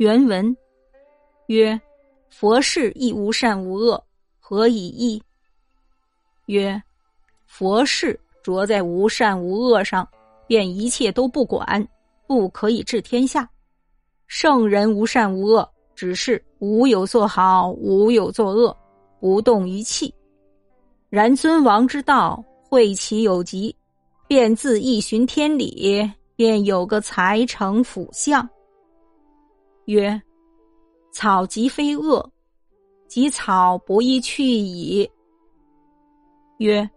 原文曰：“佛事亦无善无恶，何以异？”曰：“佛事着在无善无恶上，便一切都不管，不可以治天下。圣人无善无恶，只是无有做好，无有作恶，不动于气。然尊王之道，会其有极，便自一循天理，便有个才成辅相。”曰：“草即非恶，即草不易去矣。”曰：“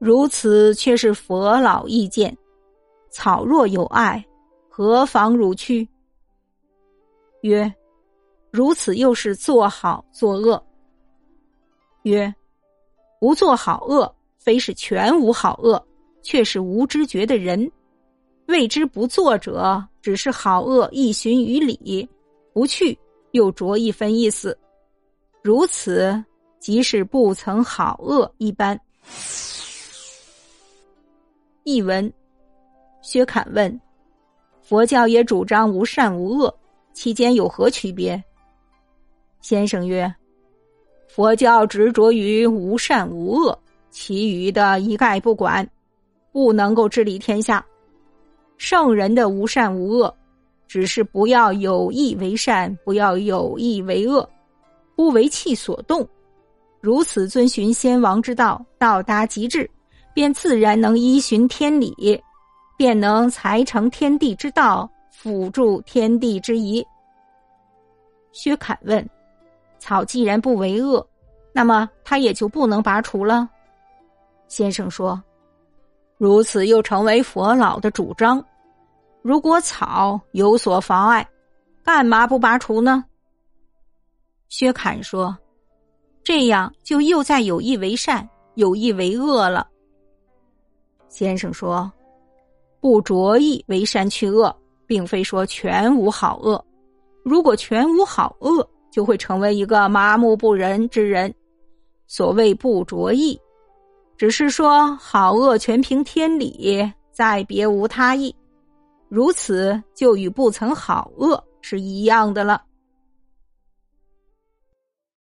如此却是佛老意见。草若有爱，何妨汝去？”曰：“如此又是作好作恶。”曰：“不做好恶，非是全无好恶，却是无知觉的人。谓之不作者。”只是好恶一循于理，不去又着一分意思，如此即是不曾好恶一般。译文：薛侃问：佛教也主张无善无恶，其间有何区别？先生曰：佛教执着于无善无恶，其余的一概不管，不能够治理天下。圣人的无善无恶，只是不要有意为善，不要有意为恶，不为气所动，如此遵循先王之道，到达极致，便自然能依循天理，便能才成天地之道，辅助天地之宜。薛侃问：“草既然不为恶，那么它也就不能拔除了？”先生说。如此又成为佛老的主张。如果草有所妨碍，干嘛不拔除呢？薛侃说：“这样就又在有意为善，有意为恶了。”先生说：“不着意为善去恶，并非说全无好恶。如果全无好恶，就会成为一个麻木不仁之人。所谓不着意。”只是说好恶全凭天理，再别无他意，如此就与不曾好恶是一样的了。